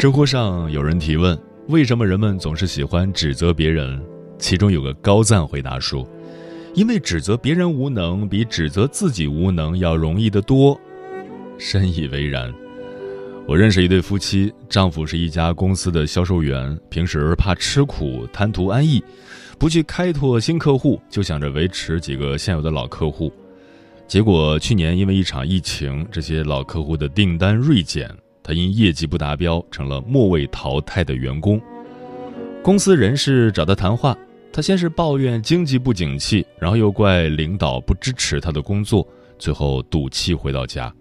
知乎上有人提问：为什么人们总是喜欢指责别人？其中有个高赞回答说：“因为指责别人无能，比指责自己无能要容易得多。”深以为然。我认识一对夫妻，丈夫是一家公司的销售员，平时怕吃苦，贪图安逸，不去开拓新客户，就想着维持几个现有的老客户。结果去年因为一场疫情，这些老客户的订单锐减。他因业绩不达标，成了末位淘汰的员工。公司人事找他谈话，他先是抱怨经济不景气，然后又怪领导不支持他的工作，最后赌气回到家。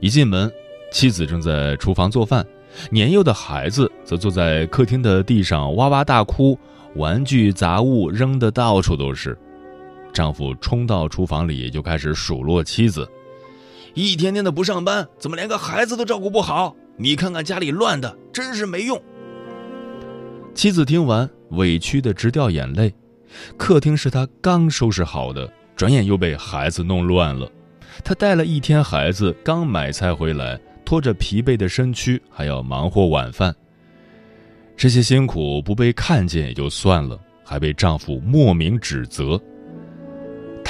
一进门，妻子正在厨房做饭，年幼的孩子则坐在客厅的地上哇哇大哭，玩具杂物扔得到处都是。丈夫冲到厨房里就开始数落妻子。一天天的不上班，怎么连个孩子都照顾不好？你看看家里乱的，真是没用。妻子听完，委屈的直掉眼泪。客厅是他刚收拾好的，转眼又被孩子弄乱了。他带了一天孩子，刚买菜回来，拖着疲惫的身躯，还要忙活晚饭。这些辛苦不被看见也就算了，还被丈夫莫名指责。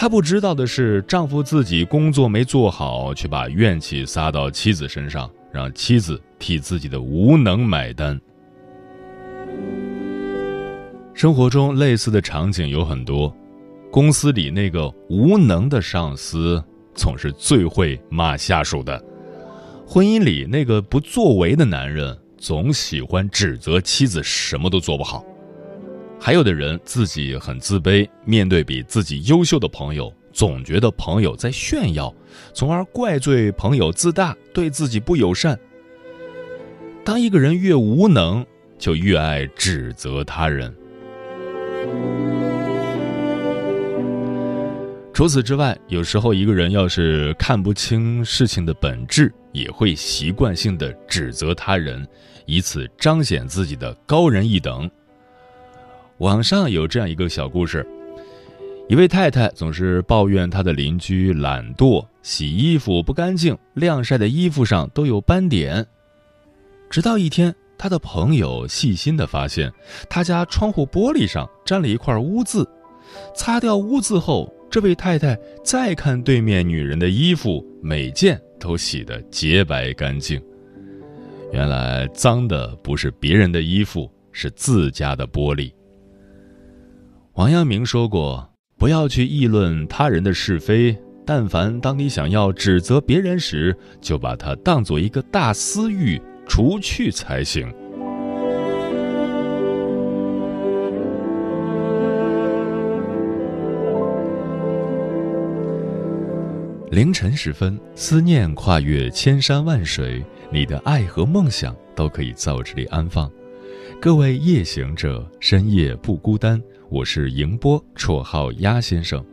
她不知道的是，丈夫自己工作没做好，却把怨气撒到妻子身上，让妻子替自己的无能买单。生活中类似的场景有很多，公司里那个无能的上司总是最会骂下属的；婚姻里那个不作为的男人总喜欢指责妻子什么都做不好。还有的人自己很自卑，面对比自己优秀的朋友，总觉得朋友在炫耀，从而怪罪朋友自大，对自己不友善。当一个人越无能，就越爱指责他人。除此之外，有时候一个人要是看不清事情的本质，也会习惯性的指责他人，以此彰显自己的高人一等。网上有这样一个小故事：一位太太总是抱怨她的邻居懒惰，洗衣服不干净，晾晒的衣服上都有斑点。直到一天，她的朋友细心的发现，他家窗户玻璃上沾了一块污渍。擦掉污渍后，这位太太再看对面女人的衣服，每件都洗得洁白干净。原来脏的不是别人的衣服，是自家的玻璃。王阳明说过：“不要去议论他人的是非，但凡当你想要指责别人时，就把它当做一个大私欲，除去才行。”凌晨时分，思念跨越千山万水，你的爱和梦想都可以在我这里安放。各位夜行者，深夜不孤单。我是迎波，绰号鸭先生，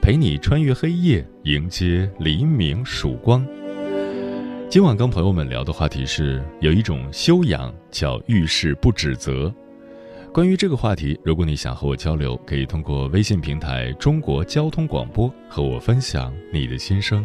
陪你穿越黑夜，迎接黎明曙光。今晚跟朋友们聊的话题是，有一种修养叫遇事不指责。关于这个话题，如果你想和我交流，可以通过微信平台“中国交通广播”和我分享你的心声。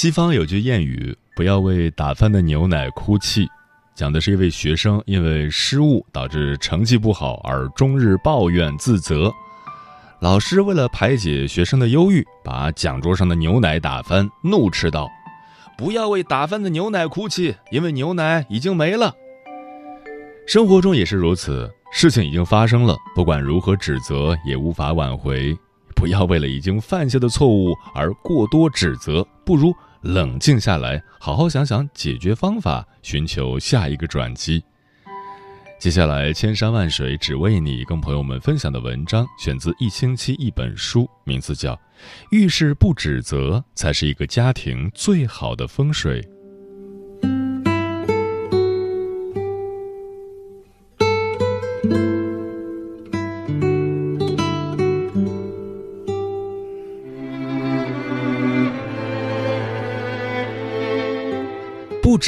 西方有句谚语：“不要为打翻的牛奶哭泣。”讲的是一位学生因为失误导致成绩不好而终日抱怨自责。老师为了排解学生的忧郁，把讲桌上的牛奶打翻，怒斥道：“不要为打翻的牛奶哭泣，因为牛奶已经没了。”生活中也是如此，事情已经发生了，不管如何指责，也无法挽回。不要为了已经犯下的错误而过多指责，不如。冷静下来，好好想想解决方法，寻求下一个转机。接下来，千山万水只为你，跟朋友们分享的文章选自《一星期一本书》，名字叫《遇事不指责，才是一个家庭最好的风水》。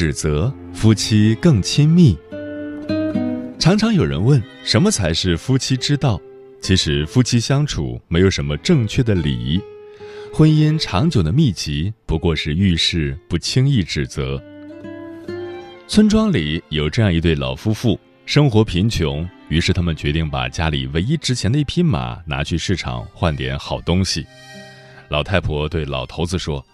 指责夫妻更亲密。常常有人问，什么才是夫妻之道？其实，夫妻相处没有什么正确的礼仪。婚姻长久的秘籍，不过是遇事不轻易指责。村庄里有这样一对老夫妇，生活贫穷，于是他们决定把家里唯一值钱的一匹马拿去市场换点好东西。老太婆对老头子说。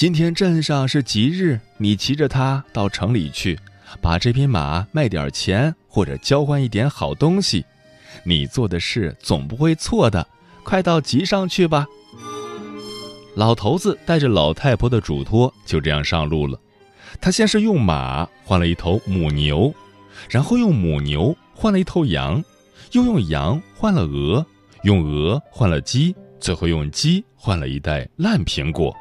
今天镇上是吉日，你骑着它到城里去，把这匹马卖点钱，或者交换一点好东西。你做的事总不会错的，快到集上去吧。老头子带着老太婆的嘱托，就这样上路了。他先是用马换了一头母牛，然后用母牛换了一头羊，又用羊换了鹅，用鹅换了鸡，最后用鸡换了一袋烂苹果。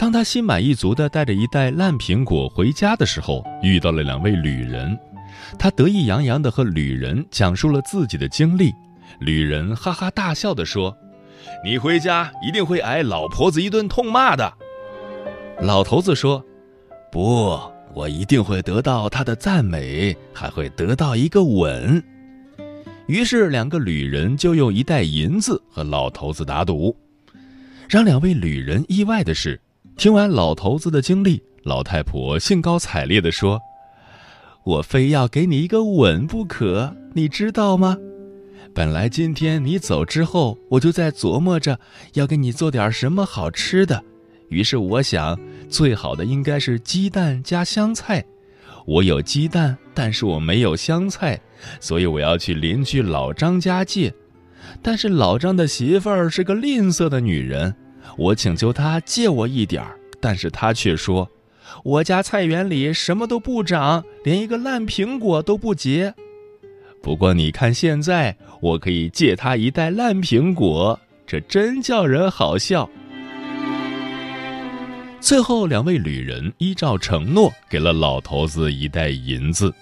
当他心满意足地带着一袋烂苹果回家的时候，遇到了两位旅人。他得意洋洋地和旅人讲述了自己的经历。旅人哈哈大笑地说：“你回家一定会挨老婆子一顿痛骂的。”老头子说：“不，我一定会得到她的赞美，还会得到一个吻。”于是，两个旅人就用一袋银子和老头子打赌。让两位旅人意外的是。听完老头子的经历，老太婆兴高采烈地说：“我非要给你一个吻不可，你知道吗？本来今天你走之后，我就在琢磨着要给你做点什么好吃的。于是我想，最好的应该是鸡蛋加香菜。我有鸡蛋，但是我没有香菜，所以我要去邻居老张家借。但是老张的媳妇儿是个吝啬的女人。”我请求他借我一点儿，但是他却说：“我家菜园里什么都不长，连一个烂苹果都不结。不过你看现在，我可以借他一袋烂苹果，这真叫人好笑。”最后，两位旅人依照承诺，给了老头子一袋银子。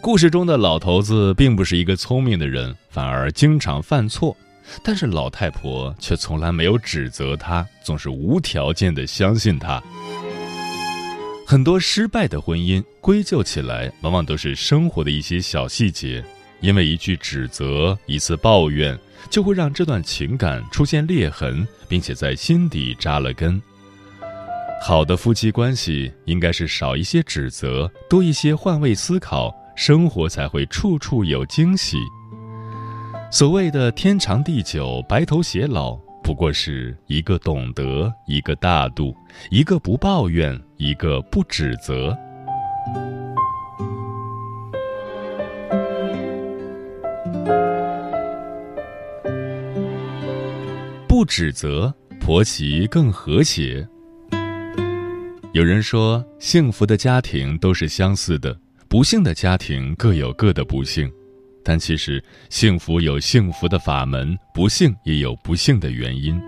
故事中的老头子并不是一个聪明的人，反而经常犯错。但是老太婆却从来没有指责他，总是无条件的相信他。很多失败的婚姻归咎起来，往往都是生活的一些小细节，因为一句指责、一次抱怨，就会让这段情感出现裂痕，并且在心底扎了根。好的夫妻关系应该是少一些指责，多一些换位思考，生活才会处处有惊喜。所谓的天长地久、白头偕老，不过是一个懂得，一个大度，一个不抱怨，一个不指责。不指责，婆媳更和谐。有人说，幸福的家庭都是相似的，不幸的家庭各有各的不幸。但其实，幸福有幸福的法门，不幸也有不幸的原因。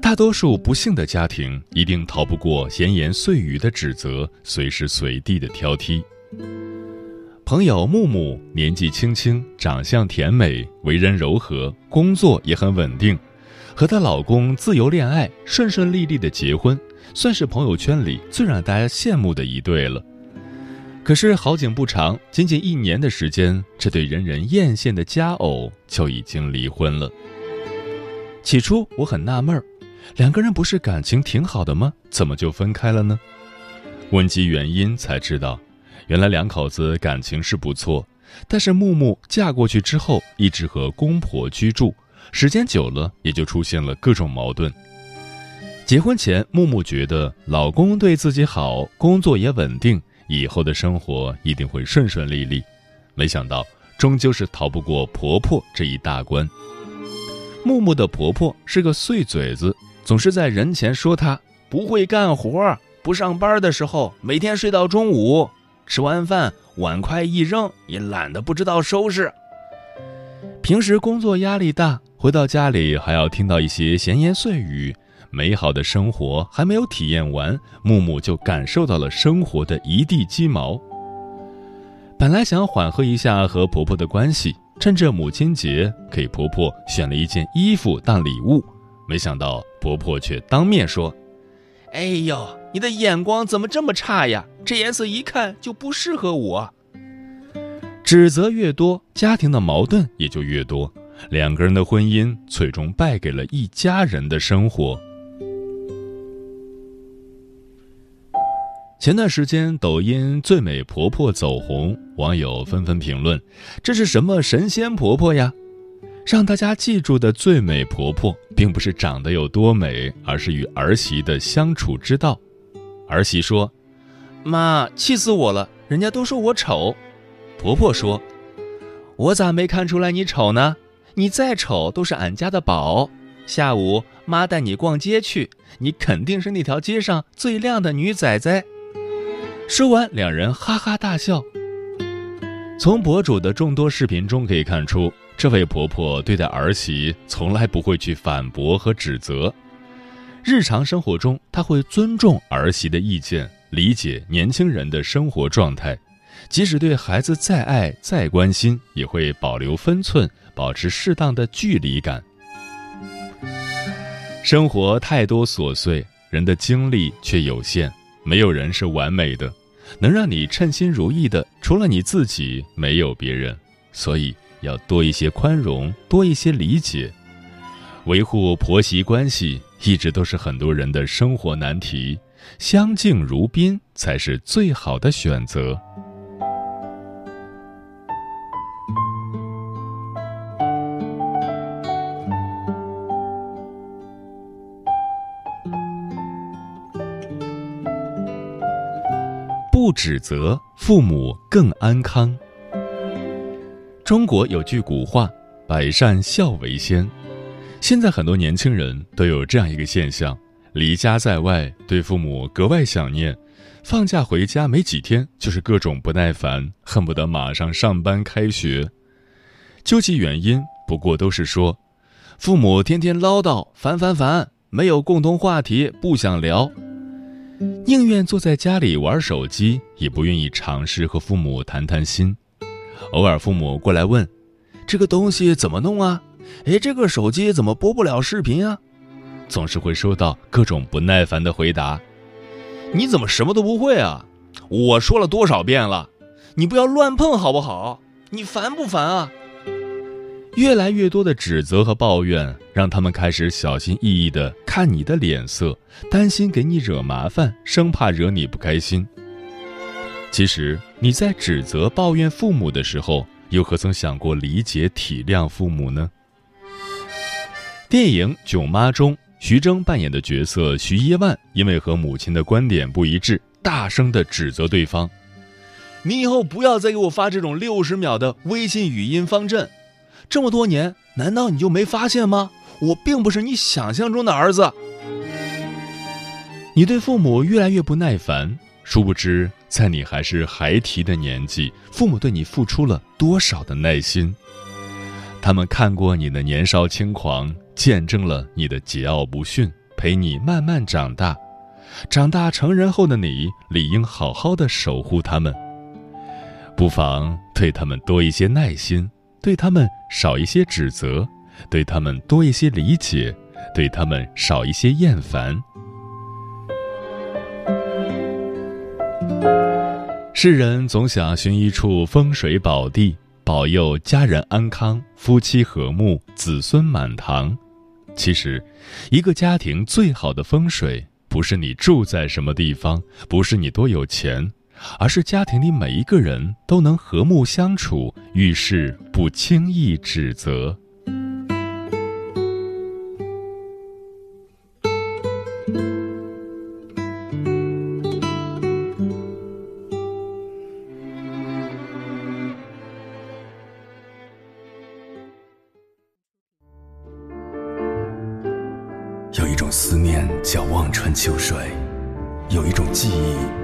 大多数不幸的家庭一定逃不过闲言碎语的指责，随时随地的挑剔。朋友木木年纪轻轻，长相甜美，为人柔和，工作也很稳定，和她老公自由恋爱，顺顺利利的结婚，算是朋友圈里最让大家羡慕的一对了。可是好景不长，仅仅一年的时间，这对人人艳羡的佳偶就已经离婚了。起初我很纳闷儿，两个人不是感情挺好的吗？怎么就分开了呢？问及原因，才知道，原来两口子感情是不错，但是木木嫁过去之后，一直和公婆居住，时间久了，也就出现了各种矛盾。结婚前，木木觉得老公对自己好，工作也稳定。以后的生活一定会顺顺利利，没想到终究是逃不过婆婆这一大关。木木的婆婆是个碎嘴子，总是在人前说她不会干活，不上班的时候每天睡到中午，吃完饭碗筷一扔也懒得不知道收拾。平时工作压力大，回到家里还要听到一些闲言碎语。美好的生活还没有体验完，木木就感受到了生活的一地鸡毛。本来想缓和一下和婆婆的关系，趁着母亲节给婆婆选了一件衣服当礼物，没想到婆婆却当面说：“哎呦，你的眼光怎么这么差呀？这颜色一看就不适合我。”指责越多，家庭的矛盾也就越多，两个人的婚姻最终败给了一家人的生活。前段时间，抖音“最美婆婆”走红，网友纷纷评论：“这是什么神仙婆婆呀？”让大家记住的最美婆婆，并不是长得有多美，而是与儿媳的相处之道。儿媳说：“妈，气死我了，人家都说我丑。”婆婆说：“我咋没看出来你丑呢？你再丑都是俺家的宝。下午妈带你逛街去，你肯定是那条街上最靓的女崽崽。”说完，两人哈哈大笑。从博主的众多视频中可以看出，这位婆婆对待儿媳从来不会去反驳和指责。日常生活中，她会尊重儿媳的意见，理解年轻人的生活状态，即使对孩子再爱再关心，也会保留分寸，保持适当的距离感。生活太多琐碎，人的精力却有限。没有人是完美的，能让你称心如意的，除了你自己，没有别人。所以要多一些宽容，多一些理解。维护婆媳关系一直都是很多人的生活难题，相敬如宾才是最好的选择。指责父母更安康。中国有句古话：“百善孝为先。”现在很多年轻人都有这样一个现象：离家在外，对父母格外想念；放假回家没几天，就是各种不耐烦，恨不得马上上班开学。究其原因，不过都是说，父母天天唠叨，烦烦烦，没有共同话题，不想聊。宁愿坐在家里玩手机，也不愿意尝试和父母谈谈心。偶尔父母过来问：“这个东西怎么弄啊？哎，这个手机怎么播不了视频啊？”总是会收到各种不耐烦的回答：“你怎么什么都不会啊？我说了多少遍了，你不要乱碰好不好？你烦不烦啊？”越来越多的指责和抱怨，让他们开始小心翼翼地看你的脸色，担心给你惹麻烦，生怕惹你不开心。其实你在指责、抱怨父母的时候，又何曾想过理解、体谅父母呢？电影《囧妈》中，徐峥扮演的角色徐一万，因为和母亲的观点不一致，大声地指责对方：“你以后不要再给我发这种六十秒的微信语音方阵。”这么多年，难道你就没发现吗？我并不是你想象中的儿子。你对父母越来越不耐烦，殊不知在你还是孩提的年纪，父母对你付出了多少的耐心。他们看过你的年少轻狂，见证了你的桀骜不驯，陪你慢慢长大。长大成人后的你，理应好好的守护他们。不妨对他们多一些耐心，对他们少一些指责，对他们多一些理解，对他们少一些厌烦。世人总想寻一处风水宝地，保佑家人安康、夫妻和睦、子孙满堂。其实，一个家庭最好的风水，不是你住在什么地方，不是你多有钱，而是家庭里每一个人都能和睦相处，遇事不轻易指责。有一种思念叫望穿秋水，有一种记忆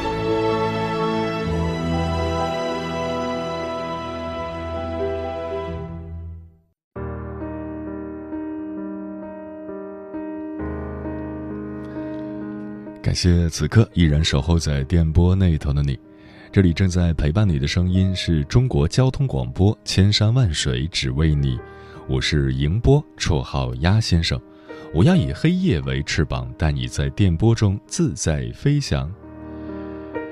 感谢此刻依然守候在电波那头的你，这里正在陪伴你的声音是中国交通广播，千山万水只为你，我是迎波，绰号鸭先生，我要以黑夜为翅膀，带你在电波中自在飞翔。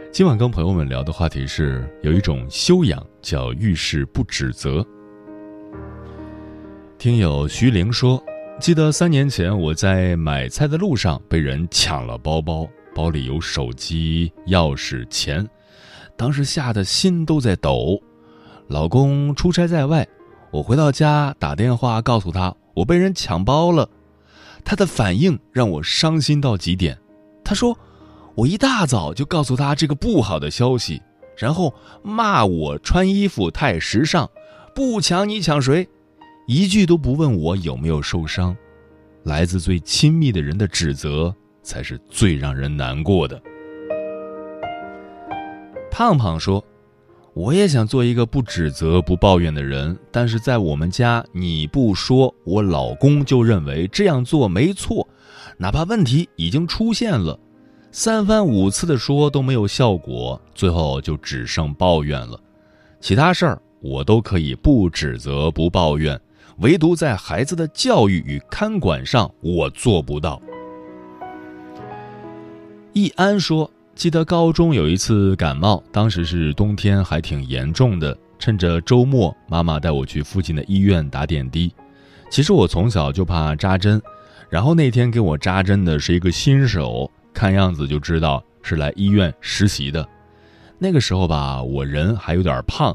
今晚跟朋友们聊的话题是，有一种修养叫遇事不指责。听友徐玲说。记得三年前，我在买菜的路上被人抢了包包，包里有手机、钥匙、钱，当时吓得心都在抖。老公出差在外，我回到家打电话告诉他我被人抢包了，他的反应让我伤心到极点。他说我一大早就告诉他这个不好的消息，然后骂我穿衣服太时尚，不抢你抢谁？一句都不问我有没有受伤，来自最亲密的人的指责才是最让人难过的。胖胖说：“我也想做一个不指责、不抱怨的人，但是在我们家，你不说，我老公就认为这样做没错，哪怕问题已经出现了，三番五次的说都没有效果，最后就只剩抱怨了。其他事儿我都可以不指责、不抱怨。”唯独在孩子的教育与看管上，我做不到。易安说：“记得高中有一次感冒，当时是冬天，还挺严重的。趁着周末，妈妈带我去附近的医院打点滴。其实我从小就怕扎针，然后那天给我扎针的是一个新手，看样子就知道是来医院实习的。那个时候吧，我人还有点胖，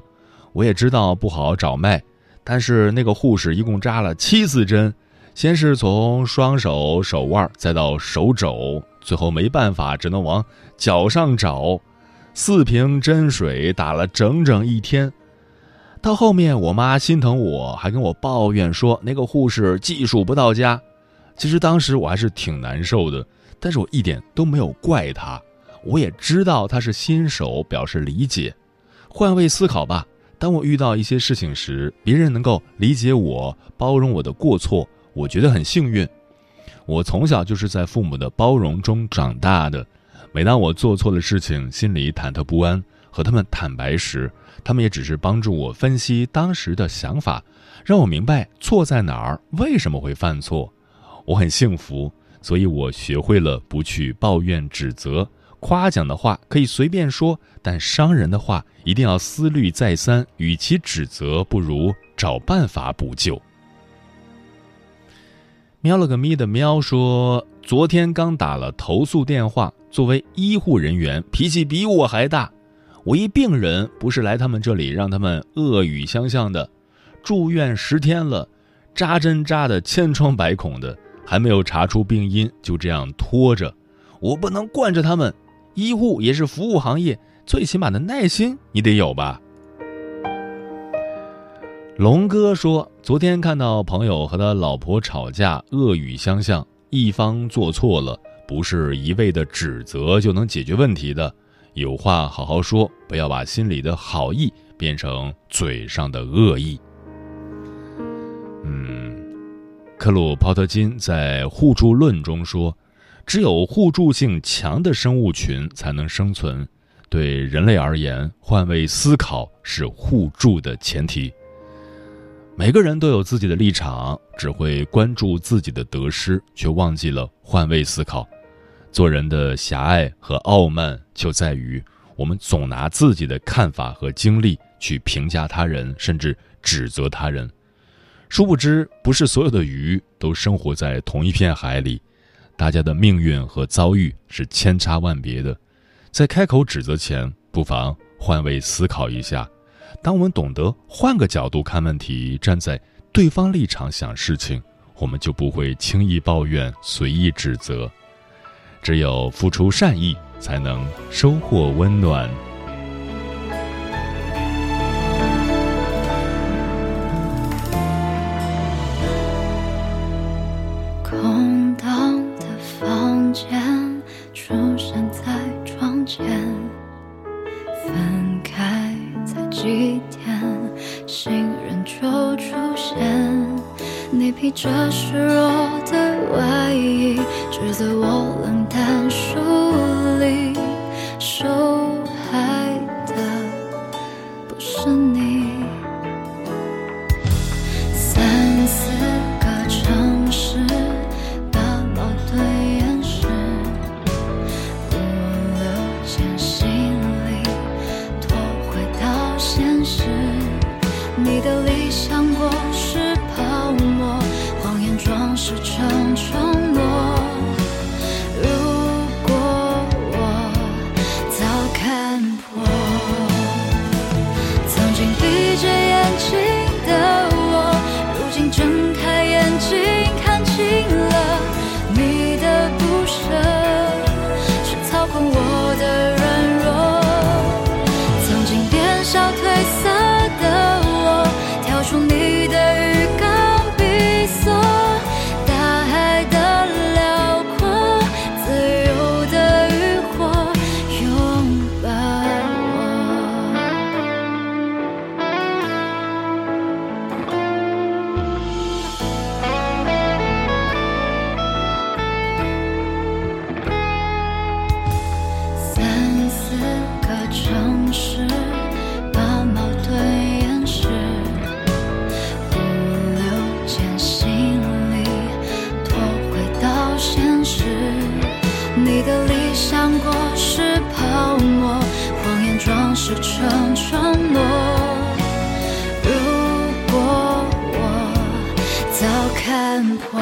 我也知道不好找脉。”但是那个护士一共扎了七次针，先是从双手手腕，再到手肘，最后没办法，只能往脚上找。四瓶针水打了整整一天。到后面，我妈心疼我，还跟我抱怨说那个护士技术不到家。其实当时我还是挺难受的，但是我一点都没有怪他。我也知道他是新手，表示理解。换位思考吧。当我遇到一些事情时，别人能够理解我、包容我的过错，我觉得很幸运。我从小就是在父母的包容中长大的。每当我做错了事情，心里忐忑不安，和他们坦白时，他们也只是帮助我分析当时的想法，让我明白错在哪儿，为什么会犯错。我很幸福，所以我学会了不去抱怨、指责。夸奖的话可以随便说，但伤人的话一定要思虑再三。与其指责，不如找办法补救。喵了个咪的喵说：“昨天刚打了投诉电话，作为医护人员，脾气比我还大。我一病人不是来他们这里让他们恶语相向的，住院十天了，扎针扎的千疮百孔的，还没有查出病因，就这样拖着，我不能惯着他们。医护也是服务行业，最起码的耐心你得有吧。龙哥说，昨天看到朋友和他老婆吵架，恶语相向，一方做错了，不是一味的指责就能解决问题的，有话好好说，不要把心里的好意变成嘴上的恶意。嗯，克鲁泡特金在互助论中说。只有互助性强的生物群才能生存。对人类而言，换位思考是互助的前提。每个人都有自己的立场，只会关注自己的得失，却忘记了换位思考。做人的狭隘和傲慢就在于，我们总拿自己的看法和经历去评价他人，甚至指责他人。殊不知，不是所有的鱼都生活在同一片海里。大家的命运和遭遇是千差万别的，在开口指责前，不妨换位思考一下。当我们懂得换个角度看问题，站在对方立场想事情，我们就不会轻易抱怨、随意指责。只有付出善意，才能收获温暖。披着虚弱的外衣，指责我冷淡疏离，睁开这场承诺如果我早看破